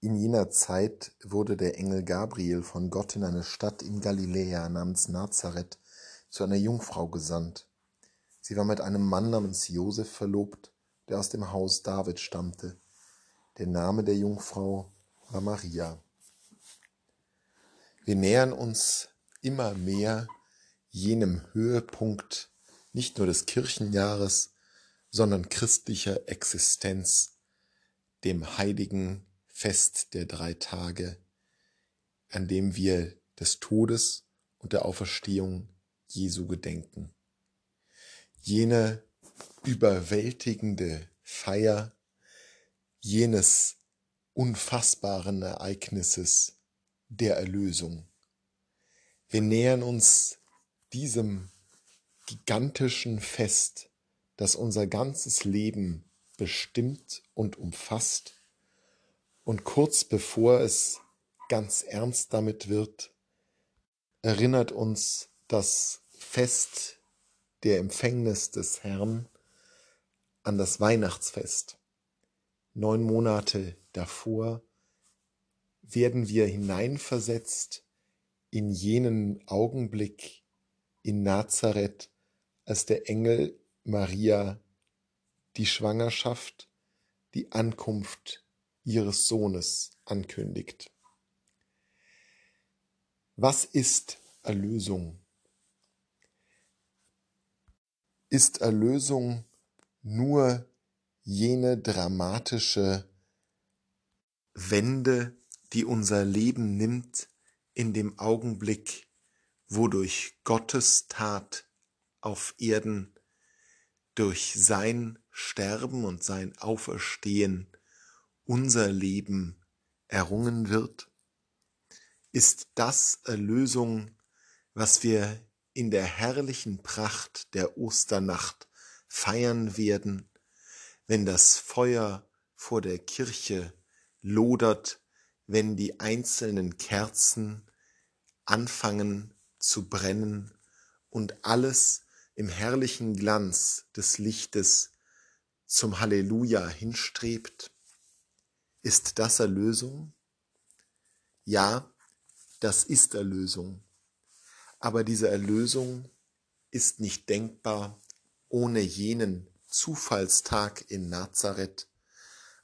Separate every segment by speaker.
Speaker 1: In jener Zeit wurde der Engel Gabriel von Gott in eine Stadt in Galiläa namens Nazareth zu einer Jungfrau gesandt. Sie war mit einem Mann namens Josef verlobt, der aus dem Haus David stammte. Der Name der Jungfrau war Maria. Wir nähern uns immer mehr jenem Höhepunkt nicht nur des Kirchenjahres, sondern christlicher Existenz, dem heiligen Fest der drei Tage, an dem wir des Todes und der Auferstehung Jesu gedenken. Jene überwältigende Feier jenes unfassbaren Ereignisses der Erlösung. Wir nähern uns diesem gigantischen Fest, das unser ganzes Leben bestimmt und umfasst und kurz bevor es ganz ernst damit wird, erinnert uns das Fest der Empfängnis des Herrn an das Weihnachtsfest. Neun Monate davor werden wir hineinversetzt in jenen Augenblick in Nazareth, als der Engel Maria die Schwangerschaft, die Ankunft ihres Sohnes ankündigt. Was ist Erlösung? Ist Erlösung nur jene dramatische Wende, die unser Leben nimmt in dem Augenblick, wodurch Gottes Tat auf Erden durch sein Sterben und sein Auferstehen unser Leben errungen wird? Ist das Erlösung, was wir in der herrlichen Pracht der Osternacht feiern werden, wenn das Feuer vor der Kirche lodert, wenn die einzelnen Kerzen anfangen zu brennen und alles im herrlichen Glanz des Lichtes zum Halleluja hinstrebt? Ist das Erlösung? Ja, das ist Erlösung. Aber diese Erlösung ist nicht denkbar ohne jenen Zufallstag in Nazareth,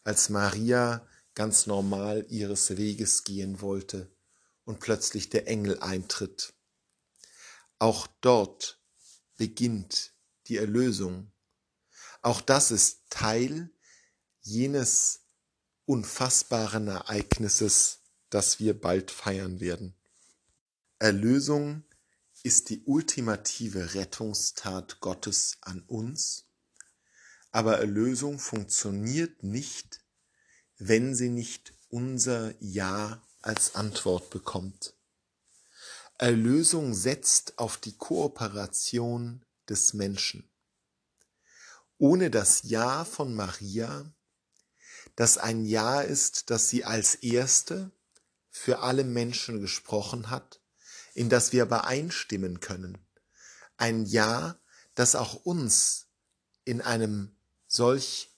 Speaker 1: als Maria ganz normal ihres Weges gehen wollte und plötzlich der Engel eintritt. Auch dort beginnt die Erlösung. Auch das ist Teil jenes unfassbaren Ereignisses, das wir bald feiern werden. Erlösung ist die ultimative Rettungstat Gottes an uns, aber Erlösung funktioniert nicht, wenn sie nicht unser Ja als Antwort bekommt. Erlösung setzt auf die Kooperation des Menschen. Ohne das Ja von Maria das ein Ja ist, das sie als Erste für alle Menschen gesprochen hat, in das wir aber einstimmen können. Ein Ja, das auch uns in einem solch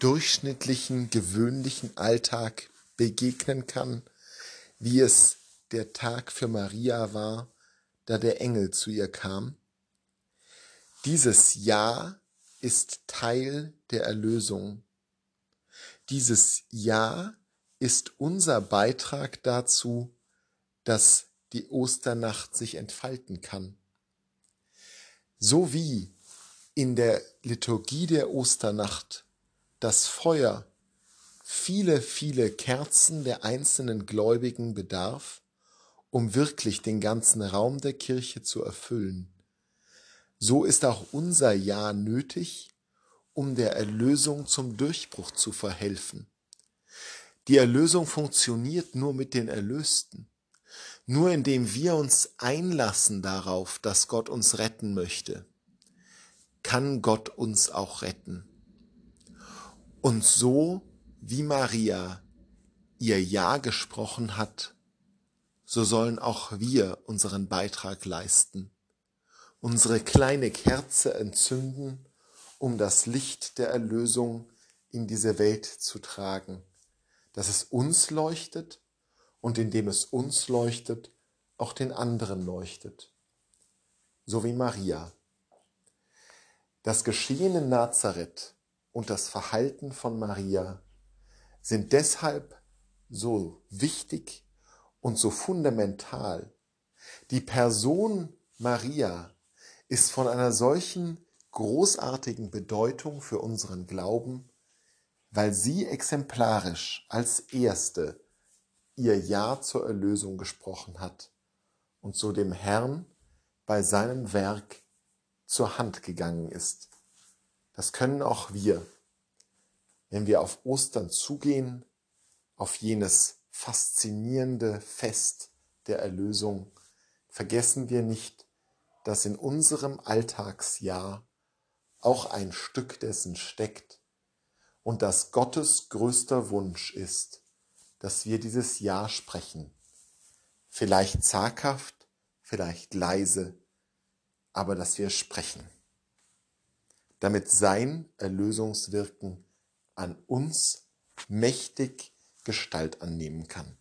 Speaker 1: durchschnittlichen, gewöhnlichen Alltag begegnen kann, wie es der Tag für Maria war, da der Engel zu ihr kam. Dieses Ja ist Teil der Erlösung dieses Ja ist unser Beitrag dazu, dass die Osternacht sich entfalten kann. So wie in der Liturgie der Osternacht das Feuer viele, viele Kerzen der einzelnen Gläubigen bedarf, um wirklich den ganzen Raum der Kirche zu erfüllen, so ist auch unser Ja nötig, um der Erlösung zum Durchbruch zu verhelfen. Die Erlösung funktioniert nur mit den Erlösten. Nur indem wir uns einlassen darauf, dass Gott uns retten möchte, kann Gott uns auch retten. Und so wie Maria ihr Ja gesprochen hat, so sollen auch wir unseren Beitrag leisten, unsere kleine Kerze entzünden um das Licht der Erlösung in diese Welt zu tragen, dass es uns leuchtet und indem es uns leuchtet, auch den anderen leuchtet. So wie Maria. Das Geschehen in Nazareth und das Verhalten von Maria sind deshalb so wichtig und so fundamental. Die Person Maria ist von einer solchen großartigen Bedeutung für unseren Glauben, weil sie exemplarisch als erste ihr Ja zur Erlösung gesprochen hat und so dem Herrn bei seinem Werk zur Hand gegangen ist. Das können auch wir, wenn wir auf Ostern zugehen, auf jenes faszinierende Fest der Erlösung, vergessen wir nicht, dass in unserem Alltagsjahr auch ein Stück dessen steckt und dass Gottes größter Wunsch ist, dass wir dieses Ja sprechen. Vielleicht zaghaft, vielleicht leise, aber dass wir sprechen. Damit sein Erlösungswirken an uns mächtig Gestalt annehmen kann.